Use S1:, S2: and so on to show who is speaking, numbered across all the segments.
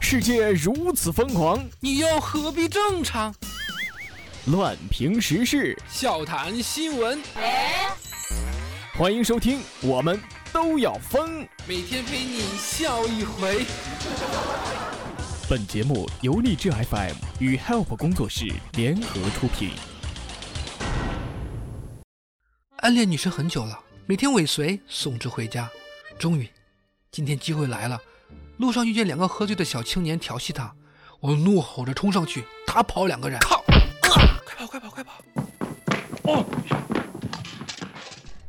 S1: 世界如此疯狂，
S2: 你又何必正常？
S1: 乱评时事，
S2: 笑谈新闻，
S1: 欢迎收听，我们都要疯。
S2: 每天陪你笑一回。
S1: 本节目由荔枝 FM 与 Help 工作室联合出品。
S2: 暗恋女生很久了，每天尾随送之回家。终于，今天机会来了。路上遇见两个喝醉的小青年调戏他，我怒吼着冲上去打跑两个人。靠！快跑快跑快跑！哦，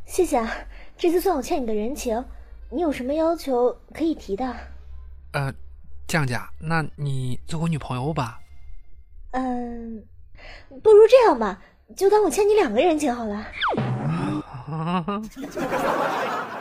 S3: 谢谢啊，这次算我欠你的人情。你有什么要求可以提的？
S2: 呃，酱酱，那你做我女朋友吧？
S3: 嗯，不如这样吧。就当我欠你两个人情好了。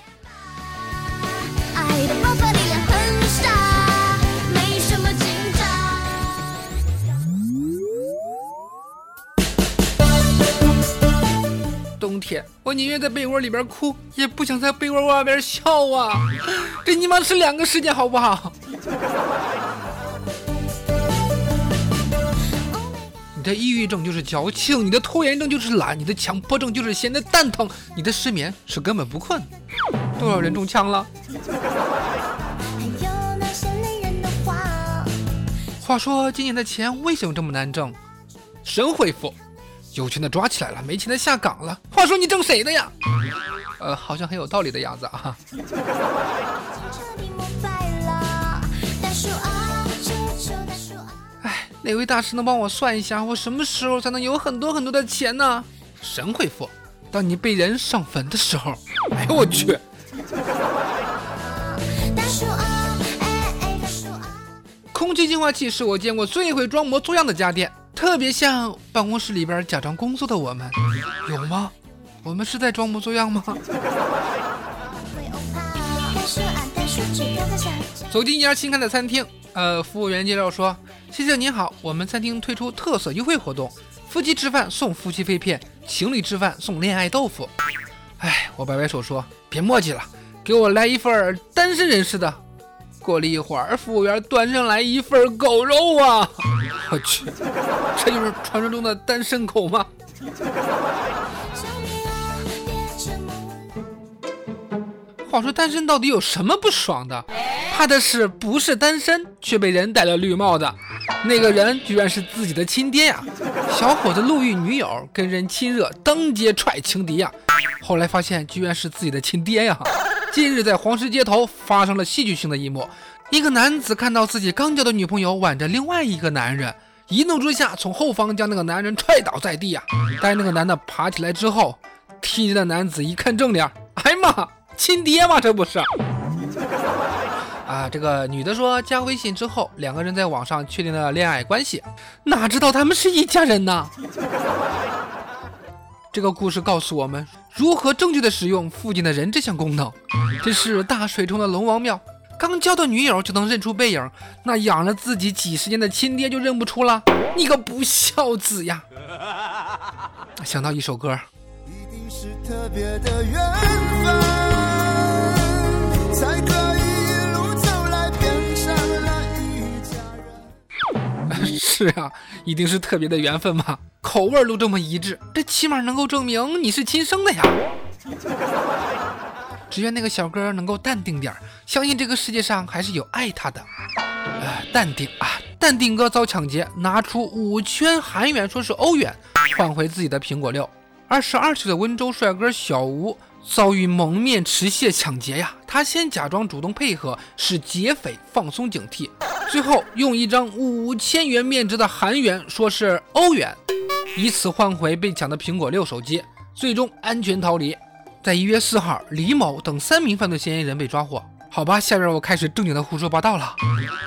S2: 天，我宁愿在被窝里边哭，也不想在被窝外边笑啊！这尼玛是两个世界，好不好？你的抑郁症就是矫情，你的拖延症就是懒，你的强迫症就是闲的蛋疼，你的失眠是根本不困。多少人中枪了？话说今年的钱为什么这么难挣？神回复：有钱的抓起来了，没钱的下岗了。话说你挣谁的呀？呃，好像很有道理的样子啊。哎哪位大师能帮我算一下，我什么时候才能有很多很多的钱呢？神回复：当你被人上坟的时候。哎呦我去！空气净化器是我见过最会装模作样的家电，特别像办公室里边假装工作的我们，有吗？我们是在装模作样吗？走进一家新开的餐厅。呃，服务员介绍说：“先生您好，我们餐厅推出特色优惠活动，夫妻吃饭送夫妻肺片，情侣吃饭送恋爱豆腐。”哎，我摆摆手说：“别墨迹了，给我来一份单身人士的。”过了一会儿，服务员端上来一份狗肉啊！我去，这就是传说中的单身狗吗？话说单身到底有什么不爽的？怕的是不是单身却被人戴了绿帽子？那个人居然是自己的亲爹呀！小伙子路遇女友跟人亲热，当街踹情敌呀！后来发现居然是自己的亲爹呀！近日在黄石街头发生了戏剧性的一幕：一个男子看到自己刚交的女朋友挽着另外一个男人，一怒之下从后方将那个男人踹倒在地啊！待那个男的爬起来之后，踢人的男子一看正脸，哎呀妈！亲爹吗？这不是啊！这个女的说加微信之后，两个人在网上确定了恋爱关系，哪知道他们是一家人呢？这个故事告诉我们如何正确的使用附近的人这项功能。这是大水冲的龙王庙，刚交的女友就能认出背影，那养了自己几十年的亲爹就认不出了？你个不孝子呀！想到一首歌。一定是特别的缘分。才可以是啊，一定是特别的缘分嘛，口味都这么一致，这起码能够证明你是亲生的呀。只愿那个小哥能够淡定点相信这个世界上还是有爱他的。呃，淡定啊，淡定哥遭抢劫，拿出五圈韩元，说是欧元，换回自己的苹果六。二十二岁的温州帅哥小吴。遭遇蒙面持械抢劫呀！他先假装主动配合，使劫匪放松警惕，最后用一张五千元面值的韩元说是欧元，以此换回被抢的苹果六手机，最终安全逃离。在一月四号，李某等三名犯罪嫌疑人被抓获。好吧，下边我开始正经的胡说八道了。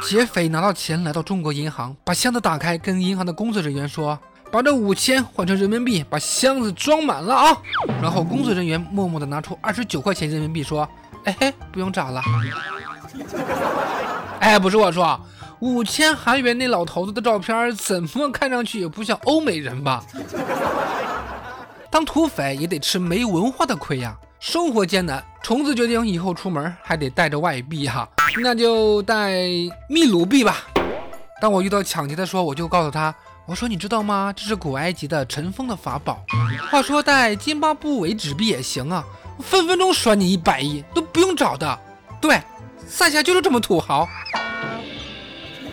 S2: 劫匪拿到钱来到中国银行，把箱子打开，跟银行的工作人员说：“把这五千换成人民币，把箱子装满了啊。”然后工作人员默默的拿出二十九块钱人民币，说：“哎嘿，不用找了。”哎，不是我说，五千韩元那老头子的照片怎么看上去也不像欧美人吧？当土匪也得吃没文化的亏呀。生活艰难，虫子决定以后出门还得带着外币哈，那就带秘鲁币吧。当我遇到抢劫的时候，我就告诉他，我说你知道吗？这是古埃及的尘封的法宝。话说带津巴布韦纸币也行啊，分分钟甩你一百亿都不用找的。对，赛夏就是这么土豪。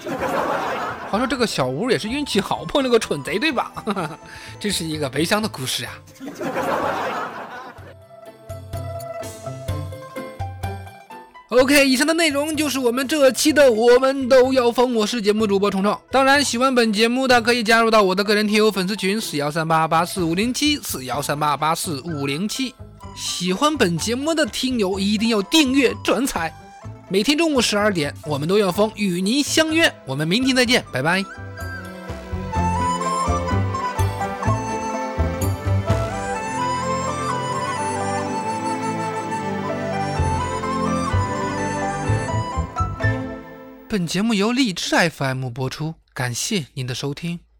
S2: 话说这个小吴也是运气好，碰了个蠢贼，对吧？这是一个悲伤的故事啊。OK，以上的内容就是我们这期的《我们都要疯》，我是节目主播虫虫。当然，喜欢本节目的可以加入到我的个人听友粉丝群四幺三八八四五零七四幺三八八四五零七。喜欢本节目的听友一定要订阅转采。每天中午十二点，我们都要疯与您相约。我们明天再见，拜拜。本节目由荔枝 FM 播出，感谢您的收听。